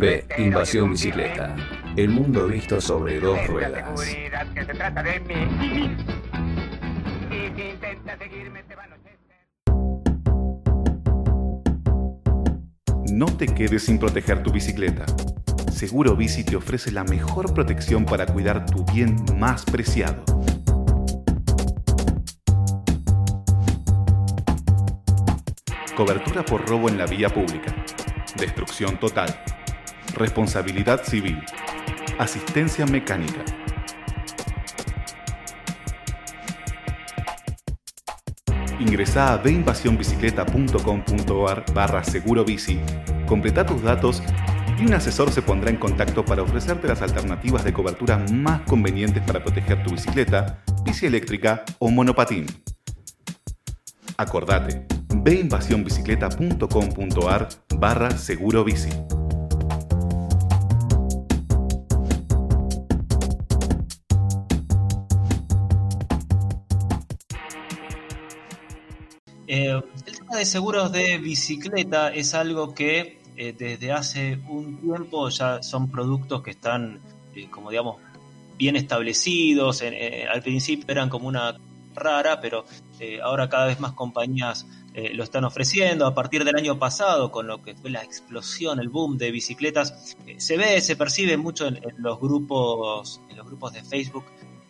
B. Invasión bicicleta. El mundo visto sobre dos ruedas. No te quedes sin proteger tu bicicleta. Seguro Bici te ofrece la mejor protección para cuidar tu bien más preciado. Cobertura por robo en la vía pública. Destrucción total. Responsabilidad civil. Asistencia mecánica. Ingresá a deinvasionbicicleta.com.ar barra seguro bici, completa tus datos y un asesor se pondrá en contacto para ofrecerte las alternativas de cobertura más convenientes para proteger tu bicicleta, bici eléctrica o monopatín. Acordate, veinvasionbicicleta.com.ar barra seguro bici. Eh, el tema de seguros de bicicleta es algo que eh, desde hace un tiempo ya son productos que están, eh, como digamos, bien establecidos. al principio eran como una rara, pero ahora cada vez más compañías lo están ofreciendo. A partir del año pasado, con lo que fue la explosión, el boom de bicicletas, se ve, se percibe mucho en, los grupos, en los grupos de Facebook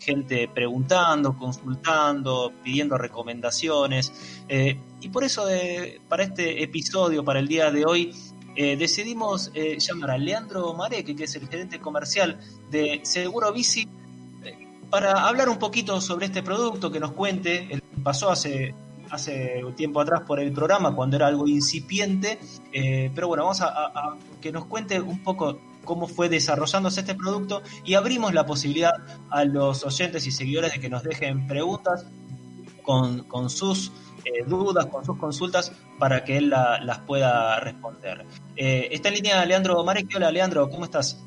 gente preguntando, consultando, pidiendo recomendaciones. Eh, y por eso eh, para este episodio, para el día de hoy, eh, decidimos llamar a Leandro Mareque, que es el gerente comercial de Seguro Bici, para hablar un poquito sobre este producto, que nos cuente, pasó hace hace tiempo atrás por el programa cuando era algo incipiente, pero bueno, vamos a que nos cuente un poco cómo fue desarrollándose este producto y abrimos la posibilidad a los oyentes y seguidores de que nos dejen preguntas con, sus eh, dudas, con sus consultas para que él las pueda responder. Eh, está en línea Leandro Marek. Hola Leandro, ¿cómo estás?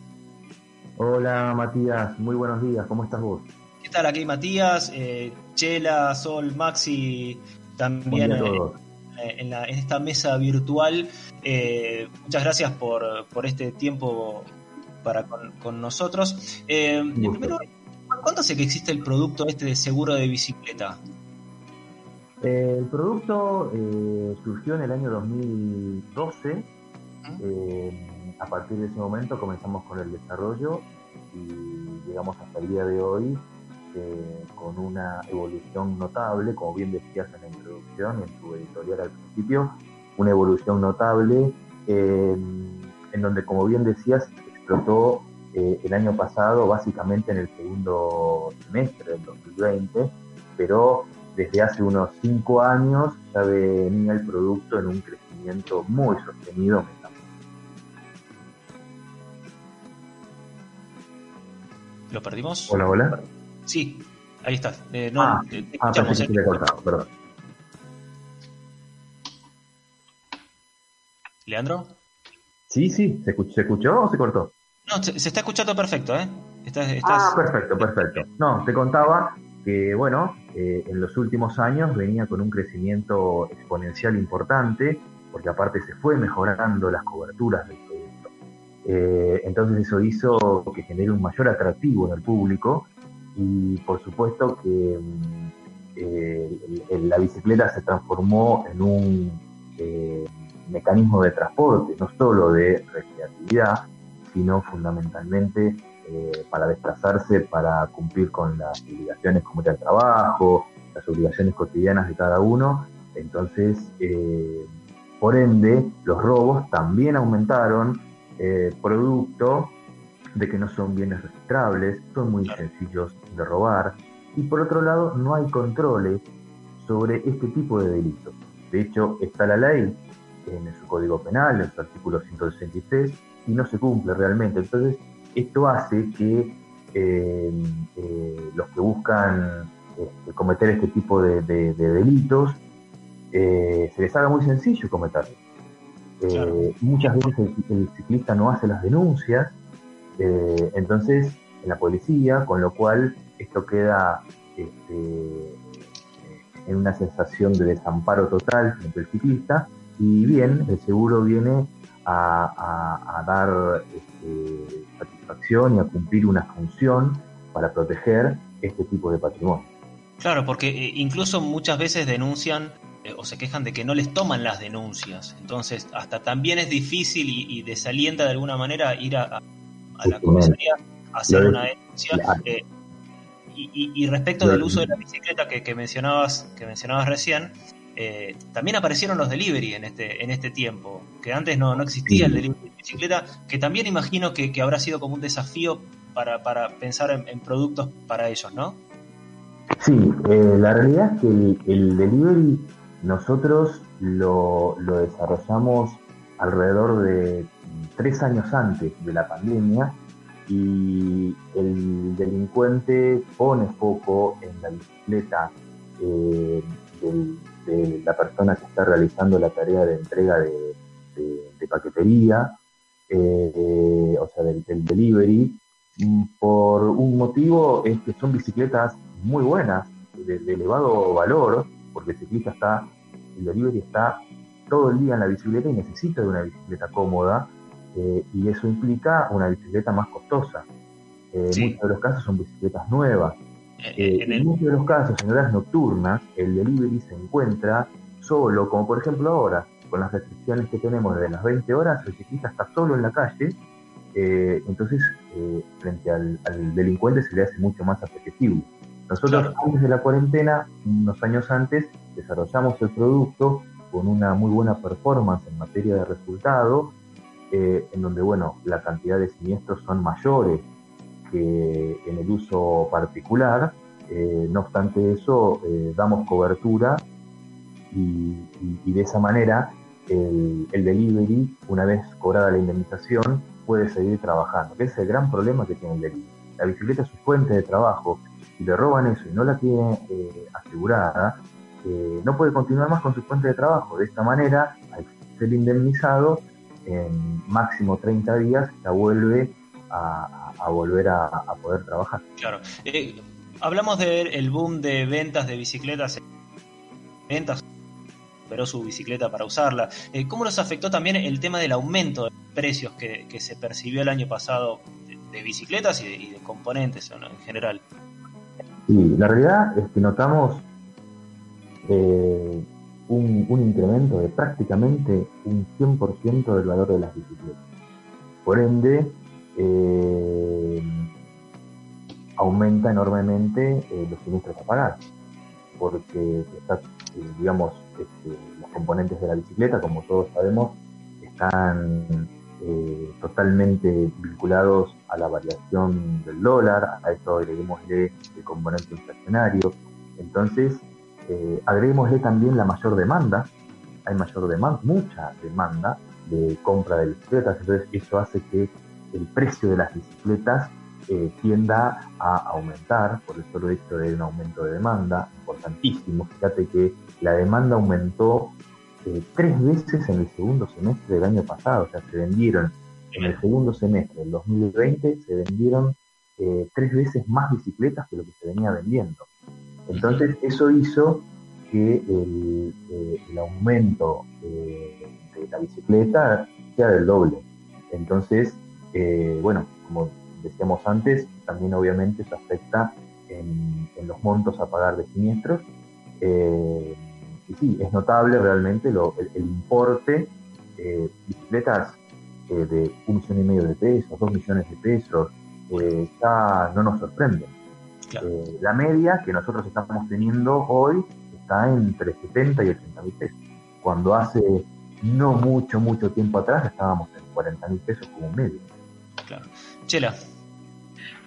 Hola Matías, muy buenos días, ¿cómo estás vos? ¿Qué tal aquí Matías? Eh, Chela, Sol, Maxi, también en, esta mesa virtual. muchas gracias por, por este tiempo para con, nosotros. Eh, primero, ¿cuánto hace que existe el producto este de seguro de bicicleta? Eh, el producto eh, surgió en el año 2012. a partir de ese momento comenzamos con el desarrollo y llegamos hasta el día de hoy con una evolución notable, como bien decías en la introducción y en tu editorial al principio, una evolución notable en donde, como bien decías, explotó eh, el año pasado, básicamente en el segundo semestre del 2020, pero desde hace unos cinco años ya venía el producto en un crecimiento muy sostenido. ¿Lo perdimos? Hola, hola. Sí, ahí estás. Eh, no, ah, ah pensé que cortado, perdón. ¿Leandro? Sí, sí, ¿se escuchó o se cortó? No, se, está escuchando perfecto, ¿eh? Ah, perfecto, perfecto. No, te contaba que, bueno, eh, en los últimos años venía con un crecimiento exponencial importante, porque aparte se fue mejorando las coberturas del producto. Eh, entonces eso hizo que genere un mayor atractivo en el público y por supuesto que mm, eh, la bicicleta se transformó en un mecanismo de transporte, no solo de recreatividad, sino fundamentalmente eh, para desplazarse, para cumplir con las obligaciones como el trabajo, las obligaciones cotidianas de cada uno. Entonces, eh, por ende, los robos también aumentaron, eh, producto de que no son bienes registrables, son muy sencillos de robar, y por otro lado, no hay controles sobre este tipo de delitos. De hecho, está la ley en su Código Penal, en su artículo 163, y no se cumple realmente. Entonces, esto hace que eh, eh, los que buscan este, cometer este tipo de, delitos eh, se les haga muy sencillo cometerlos. Muchas veces el, ciclista no hace las denuncias, entonces en la policía, con lo cual esto queda este, en una sensación de desamparo total frente al ciclista y bien, el seguro viene a, dar este, satisfacción y a cumplir una función para proteger este tipo de patrimonio. Claro, porque eh, incluso muchas veces denuncian eh, o se quejan de que no les toman las denuncias. Entonces, hasta también es difícil y, desalienta de alguna manera ir a, la comisaría a hacer una denuncia. Eh, y, respecto del uso de la bicicleta que, mencionabas, que mencionabas recién, eh, también aparecieron los delivery en este, en este tiempo, que antes no, no existía el delivery de bicicleta, que también imagino que, habrá sido como un desafío para, pensar en, productos para ellos, ¿no? Sí, eh, la realidad es que el, delivery nosotros lo, lo, desarrollamos alrededor de tres años antes de la pandemia y el delincuente pone foco en la bicicleta eh, de la persona que está realizando la tarea de entrega de, paquetería, eh, o sea, del, delivery, mm, por un motivo es que son bicicletas muy buenas, de, elevado valor, porque el ciclista está, el delivery está todo el día en la bicicleta y necesita de una bicicleta cómoda, eh, y eso implica una bicicleta más costosa. Eh, en muchos de los casos son bicicletas nuevas. Eh, en, muchos de los casos, en horas nocturnas, el delivery se encuentra solo, como por ejemplo ahora, con las restricciones que tenemos desde las 20 horas, el ciclista está solo en la calle, entonces frente al, delincuente se le hace mucho más apetecible. Nosotros antes de la cuarentena, unos años antes, desarrollamos el producto con una muy buena performance en materia de resultado, eh, en donde, bueno, la cantidad de siniestros son mayores que en el uso particular. Eh, no obstante eso, eh, damos cobertura y, de esa manera el, delivery, una vez cobrada la indemnización, puede seguir trabajando, que es el gran problema que tiene el delivery. La bicicleta es su fuente de trabajo, si le roban eso y no la tiene asegurada, no puede continuar más con su fuente de trabajo. De esta manera, al ser indemnizado, en máximo 30 días ya vuelve a, volver a, poder trabajar. Claro. Eh, hablamos del boom de ventas de bicicletas. Ventas pero su bicicleta para usarla. Eh, ¿Cómo nos afectó también el tema del aumento de precios que, se percibió el año pasado de, bicicletas y de, componentes en general? Sí, la realidad es que notamos eh, un, incremento de prácticamente un 100% del valor de las bicicletas. Por ende, eh, aumenta enormemente eh, los siniestros a pagar, porque está, eh, digamos, este, los componentes de la bicicleta, como todos sabemos, están totalmente vinculados a la variación del dólar, a esto agreguémosle el componente inflacionario. Entonces, eh, agreguémosle también la mayor demanda, hay mayor demanda, mucha demanda de compra de bicicletas, entonces eso hace que el precio de las bicicletas eh, tienda a aumentar, por el solo hecho de un aumento de demanda importantísimo. Fíjate que la demanda aumentó eh, tres veces en el segundo semestre del año pasado, o sea, se vendieron en el segundo semestre del 2020, se vendieron eh, tres veces más bicicletas que lo que se venía vendiendo. Entonces eso hizo que el, eh, aumento de la bicicleta sea del doble. Entonces, eh, bueno, como decíamos antes, también obviamente eso afecta en, los montos a pagar de siniestros. Eh, y sí, es notable realmente el, importe de bicicletas de un millón y medio de pesos, dos millones de pesos, ya no nos Eh, la media que nosotros estamos teniendo hoy está entre 70 y 80 mil pesos, cuando hace no mucho, mucho tiempo atrás estábamos en 40 mil pesos como medio. Claro. Chela.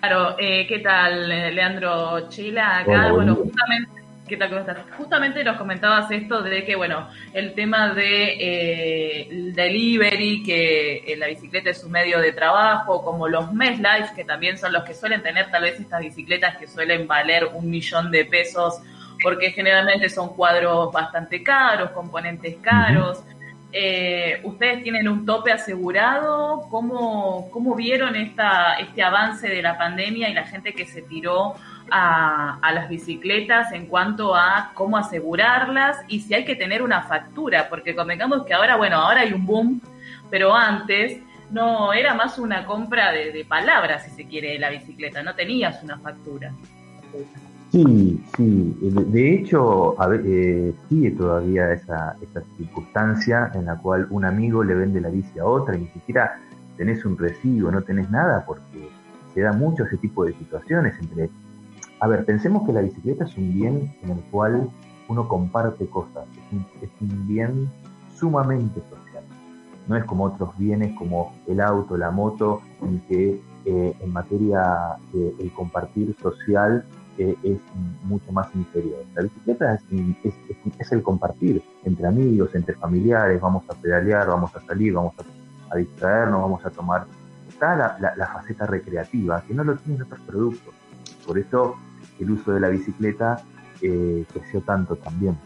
Claro, eh, ¿qué tal, Leandro Chela? Acá, bueno, justamente ¿Qué tal? ¿Cómo estás? Justamente nos comentabas esto de que, bueno, el tema de eh, el delivery, que eh, la bicicleta es un medio de trabajo, como los Mesh Life, que también son los que suelen tener tal vez estas bicicletas que suelen valer un millón de pesos, porque generalmente son cuadros bastante caros, componentes caros. Eh, ¿Ustedes tienen un tope asegurado? ¿Cómo, ¿Cómo vieron esta, este avance de la pandemia y la gente que se tiró a, las bicicletas en cuanto a cómo asegurarlas y si hay que tener una factura, porque convengamos que ahora, bueno, ahora hay un boom pero antes no era más una compra de, palabras, si se quiere, de la bicicleta, no tenías una factura. Sí, sí, de hecho eh, sigue todavía esa, esa circunstancia en la cual un amigo le vende la bici a otra y ni siquiera tenés un recibo, no tenés nada, porque se da mucho ese tipo de situaciones entre... A ver, pensemos que la bicicleta es un bien en el cual uno comparte cosas, es un bien sumamente social. No es como otros bienes como el auto, la moto, en que eh, en materia de el compartir social eh, es mucho más inferior. La bicicleta es, el compartir entre amigos, entre familiares, vamos a pedalear, vamos a salir, vamos a, distraernos, vamos a tomar. Está la, faceta recreativa, que no lo tienen otros productos. Por eso el uso de la bicicleta eh, creció tanto también.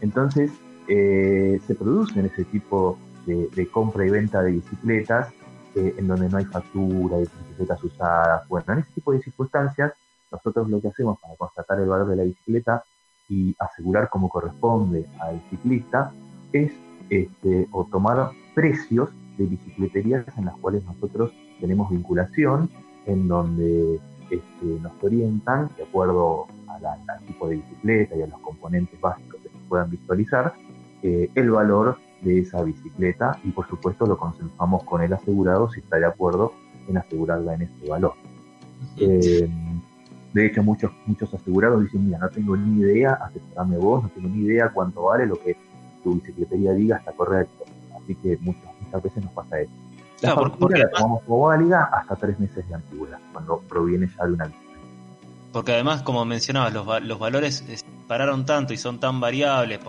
Entonces, eh, se producen ese tipo de, compra y venta de bicicletas eh, en donde no hay factura, de bicicletas usadas. Bueno, en ese tipo de circunstancias, nosotros lo que hacemos para constatar el valor de la bicicleta y asegurar como corresponde al ciclista es este, o tomar precios de bicicleterías en las cuales nosotros tenemos vinculación, en donde este, nos orientan de acuerdo al tipo de bicicleta y a los componentes básicos que se puedan visualizar, eh, el valor de esa bicicleta y por supuesto lo consensuamos con el asegurado si está de acuerdo en asegurarla en ese valor. Eh, de hecho, muchos, muchos asegurados dicen, mira, no tengo ni idea, asesorame vos, no tengo ni idea cuánto vale lo que tu bicicletería diga está correcto. Así que muchas, muchas veces nos pasa eso. La porque, la tomamos como válida hasta tres meses de antigüedad, cuando proviene ya de una bicicleta. Porque además, como mencionabas, los, los valores pararon tanto y son tan variables,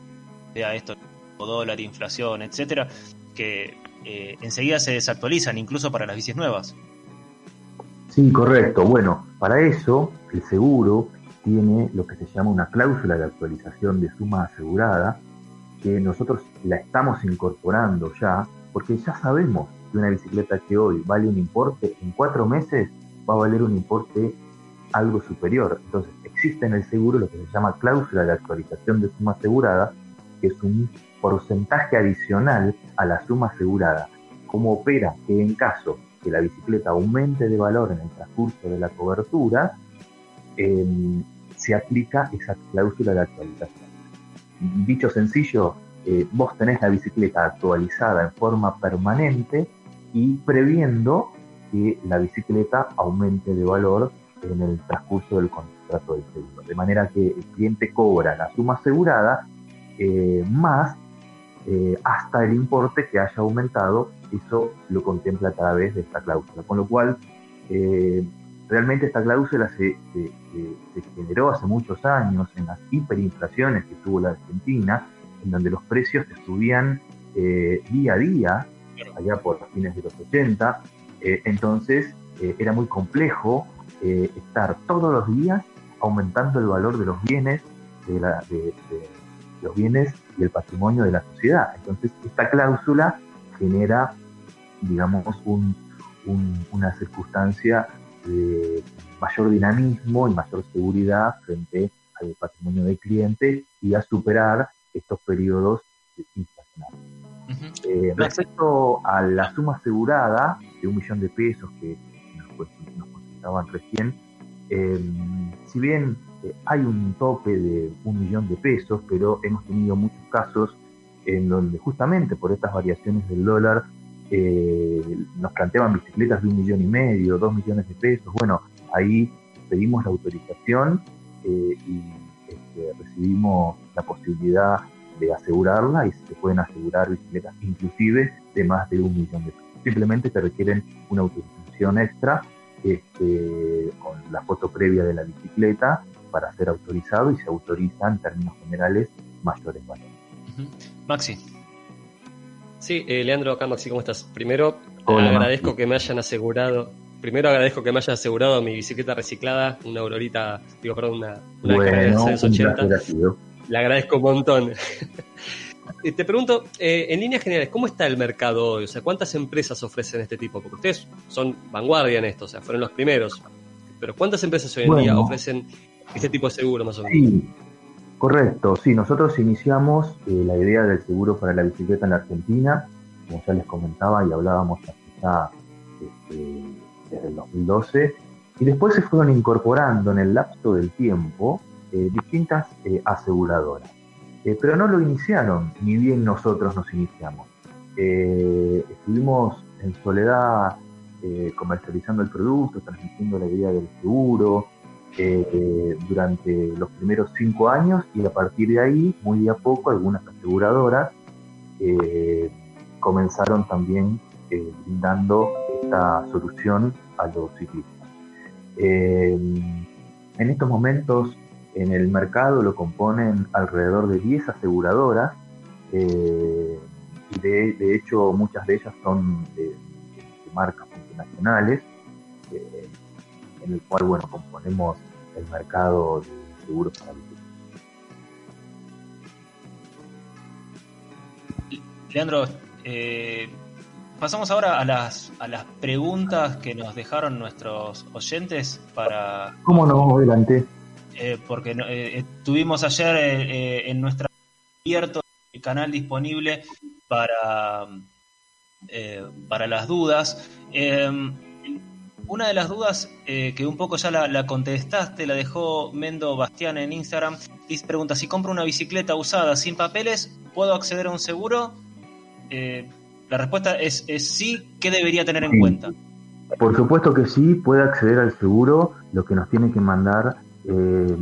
vea esto, dólar, inflación, etcétera, que eh, enseguida se desactualizan, incluso para las bicis nuevas. Sí, correcto. Bueno, para eso el seguro tiene lo que se llama una cláusula de actualización de suma asegurada, que nosotros la estamos incorporando ya, porque ya sabemos que una bicicleta que hoy vale un importe, en cuatro meses va a valer un importe algo superior. Entonces, existe en el seguro lo que se llama cláusula de actualización de suma asegurada, que es un porcentaje adicional a la suma asegurada. ¿Cómo opera? Que en caso que la bicicleta aumente de valor en el transcurso de la cobertura, em, se aplica esa cláusula de actualización. Dicho sencillo, eh, vos tenés la bicicleta actualizada en forma permanente y previendo que la bicicleta aumente de valor en el transcurso del contrato del seguro. De manera que el cliente cobra la suma asegurada eh, más eh, hasta el importe que haya aumentado, eso lo contempla a través de esta cláusula. Con lo cual, eh, realmente esta cláusula se, generó hace muchos años en las hiperinflaciones que tuvo la Argentina, en donde los precios subían día a día, allá por fines de los 80, entonces era muy complejo estar todos los días aumentando el valor de los bienes de, la, de los bienes y el patrimonio de la sociedad. Entonces, esta cláusula genera, digamos, una circunstancia de mayor dinamismo y mayor seguridad frente al patrimonio del cliente y a superar estos periodos Eh, respecto a la suma asegurada de un millón de pesos que nos, consultaban recién, eh, si bien eh, hay un tope de un millón de pesos, pero hemos tenido muchos casos en donde justamente por estas variaciones del dólar eh, nos planteaban bicicletas de un millón y medio, dos millones de pesos. Bueno, ahí pedimos la autorización y este, recibimos la posibilidad de asegurarla y se pueden asegurar bicicletas inclusive de más de un millón de pesos. Simplemente te requieren una autorización extra este, con la foto previa de la bicicleta para ser autorizado y se autoriza en términos generales mayores valores. Maxi. Sí, eh, Leandro, acá Maxi, ¿cómo estás? Primero, agradezco que me hayan asegurado, primero agradezco que me hayan asegurado mi bicicleta reciclada, una Aurorita, digo, perdón, una, una bueno, 80. Le agradezco un montón. Te pregunto, eh, en líneas generales, ¿cómo está el mercado hoy? O sea, ¿cuántas empresas ofrecen este tipo? Porque ustedes son vanguardia en esto, o sea, fueron los primeros. Pero ¿cuántas empresas hoy en día ofrecen este tipo de seguro más o menos. Sí, correcto. Sí, nosotros iniciamos eh, la idea del seguro para la bicicleta en la Argentina como ya les comentaba y hablábamos ya este, desde el 2012, y después se fueron incorporando en el lapso del tiempo distintas eh, aseguradoras. Eh, pero no lo iniciaron, ni bien nosotros nos iniciamos. estuvimos en soledad comercializando el producto, transmitiendo la idea del seguro, durante los primeros cinco años y a partir de ahí, muy de a poco, algunas aseguradoras comenzaron también brindando esta solución a los ciclistas. en estos momentos en el mercado lo componen alrededor de 10 aseguradoras eh, y de, hecho muchas de ellas son de, marcas internacionales eh, en el cual bueno componemos el mercado de seguros para Leandro, eh, pasamos ahora a las, a las preguntas que nos dejaron nuestros oyentes para... ¿Cómo no? Adelante. Eh, porque eh, tuvimos ayer eh, en nuestra abierto el canal disponible para, para las dudas. una de las dudas que un poco ya la, contestaste, la dejó Mendo Bastián en Instagram, y pregunta, si compro una bicicleta usada sin papeles, ¿puedo acceder a un seguro? la respuesta es, es, sí, ¿qué debería tener en cuenta? Por supuesto que sí, puede acceder al seguro, lo que nos tiene que mandar eh,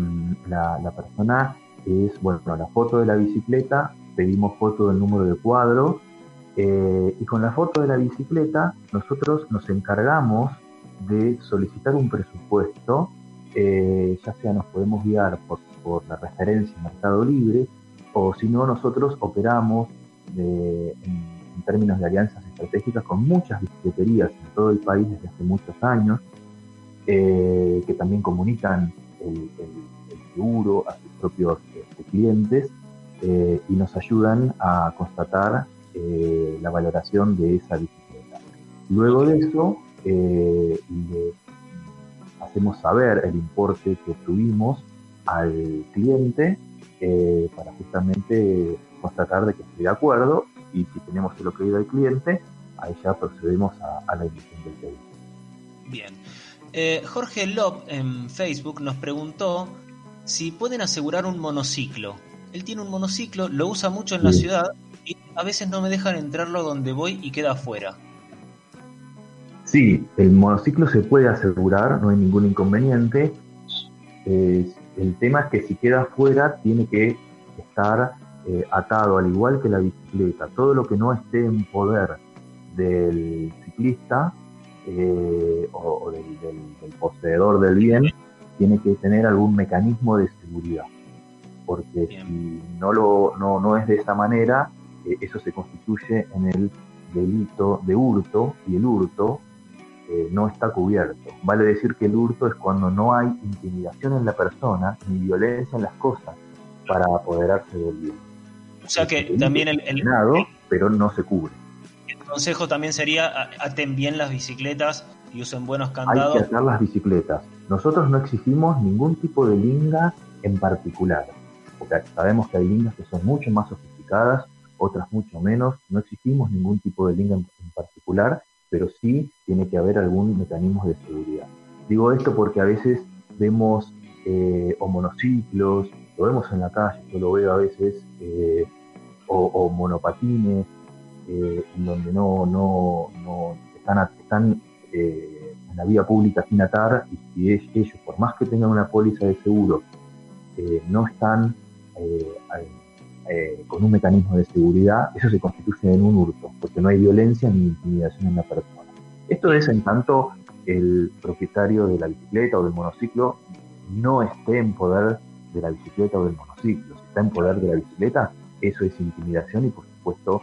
la, persona es, bueno, la foto de la bicicleta, pedimos foto del número de cuadro eh, y con la foto de la bicicleta nosotros nos encargamos de solicitar un presupuesto, eh, ya sea nos podemos guiar por, la referencia Mercado Libre o si no nosotros operamos en, términos de alianzas estratégicas con muchas bicicleterías en todo el país desde hace muchos años, que también comunican el, seguro a sus propios este, clientes eh, y nos ayudan a constatar eh, la valoración de esa bicicleta. Luego de eso, eh, le hacemos saber el importe que obtuvimos al cliente para justamente constatar de que esté de acuerdo y si tenemos el ok del cliente, ahí ya procedemos a, a la emisión del pedido. Bien. Eh, Jorge Lop en Facebook nos preguntó si pueden asegurar un monociclo. Él tiene un monociclo, lo usa mucho en la ciudad y a veces no me dejan entrarlo donde voy y queda afuera. Sí, el monociclo se puede asegurar, no hay ningún inconveniente. el tema es que si queda afuera tiene que estar eh, atado, al igual que la bicicleta. Todo lo que no esté en poder del ciclista eh, o, del, poseedor del bien tiene que tener algún mecanismo de seguridad. Porque si no, lo, no, no es de esa manera, eh, eso se constituye en el delito de hurto y el hurto eh, no está cubierto. Vale decir que el hurto es cuando no hay intimidación en la persona ni violencia en las cosas para apoderarse del bien. O sea que también el, el, pero no se cubre consejo también sería aten bien las bicicletas y usen buenos candados. Hay que atar las bicicletas. Nosotros no exigimos ningún tipo de linga en particular, porque sabemos que hay lingas que son mucho más sofisticadas, otras mucho menos. No exigimos ningún tipo de linga en, particular, pero sí tiene que haber algún mecanismo de seguridad. Digo esto porque a veces vemos eh, o monociclos, lo vemos en la calle, yo lo veo a veces, eh, o monopatines, eh, donde no, no, no están, están eh, en la vía pública sin atar y si ellos, por más que tengan una póliza de seguro, eh, no están con un mecanismo de seguridad, eso se constituye en un hurto, porque no hay violencia ni intimidación en la persona. Esto es en tanto el propietario de la bicicleta o del monociclo no esté en poder de la bicicleta o del monociclo. Si está en poder de la bicicleta, eso es intimidación y por supuesto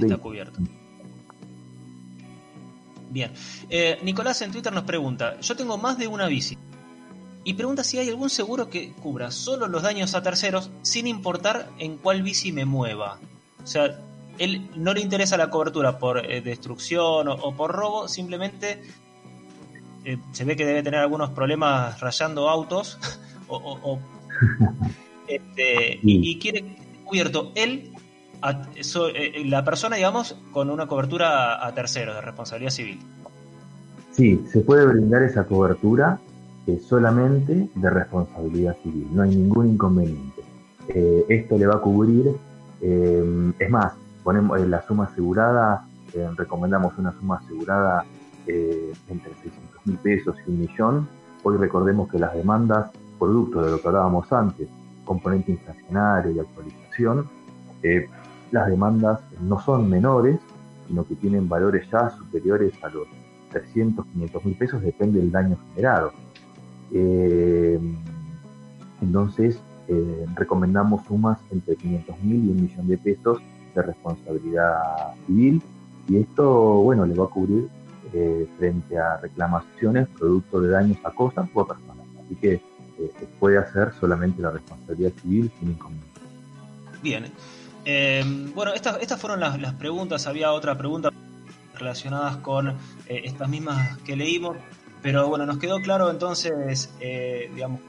Está cubierto. Bien. Eh, Nicolás en Twitter nos pregunta, yo tengo más de una bici y pregunta si hay algún seguro que cubra solo los daños a terceros sin importar en cuál bici me mueva. O sea, él no le interesa la cobertura por eh, destrucción o, por robo, simplemente eh, se ve que debe tener algunos problemas rayando autos o, este, y, y, quiere cubierto él la persona, digamos, con una cobertura a terceros de responsabilidad civil. Sí, se puede brindar esa cobertura solamente de responsabilidad civil, no hay ningún inconveniente. esto le va a cubrir, es más, ponemos la suma asegurada, recomendamos una suma asegurada entre 600 mil pesos y un millón. Hoy recordemos que las demandas, producto de lo que hablábamos antes, componente inflacionario y actualización, eh, las demandas no son menores, sino que tienen valores ya superiores a los 300, 500 mil pesos, depende del daño generado. Eh, entonces, eh, recomendamos sumas entre 500 mil y un millón de pesos de responsabilidad civil y esto, bueno, le va a cubrir frente a reclamaciones producto de daños a cosas o a personas. Así que se puede hacer solamente la responsabilidad civil sin inconveniente. Bien. Eh, bueno, estas, estas fueron las, preguntas. Había otra pregunta relacionadas con eh, estas mismas que leímos. Pero bueno, nos quedó claro entonces, eh, digamos,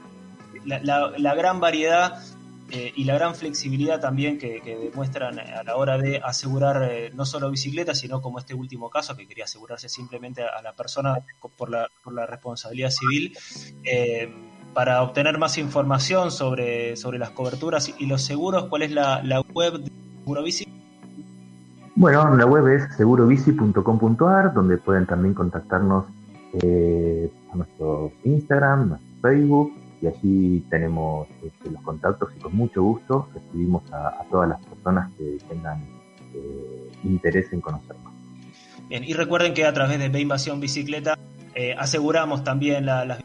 la, gran variedad y la gran flexibilidad también que, demuestran a la hora de asegurar no solo bicicletas, sino como este último caso, que quería asegurarse simplemente a, la persona por la, por la responsabilidad civil para obtener más información sobre, sobre las coberturas y los seguros, ¿cuál es la, web de Segurobici? Bueno, la web es segurobici.com.ar, donde pueden también contactarnos eh, a nuestro Instagram, nuestro Facebook, y allí tenemos este, los contactos y con mucho gusto recibimos a, todas las personas que tengan eh, interés en conocer más. Bien, y recuerden que a través de B Invasión Bicicleta eh, aseguramos también las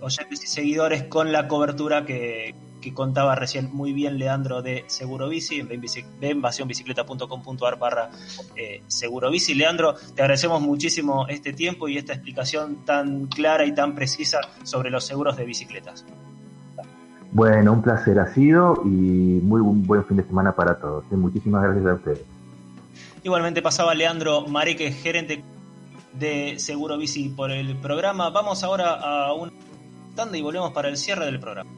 oyentes y seguidores con la cobertura que, contaba recién muy bien Leandro de Seguro Bici en benvasionbicicleta.com.ar barra eh, Seguro Bici. Leandro, te agradecemos muchísimo este tiempo y esta explicación tan clara y tan precisa sobre los seguros de bicicletas. Bueno, un placer ha sido y muy buen fin de semana para todos. Muchísimas gracias a ustedes. Igualmente pasaba Leandro Mareque, gerente de Seguro Bici por el programa. Vamos ahora a un tanda y volvemos para el cierre del programa.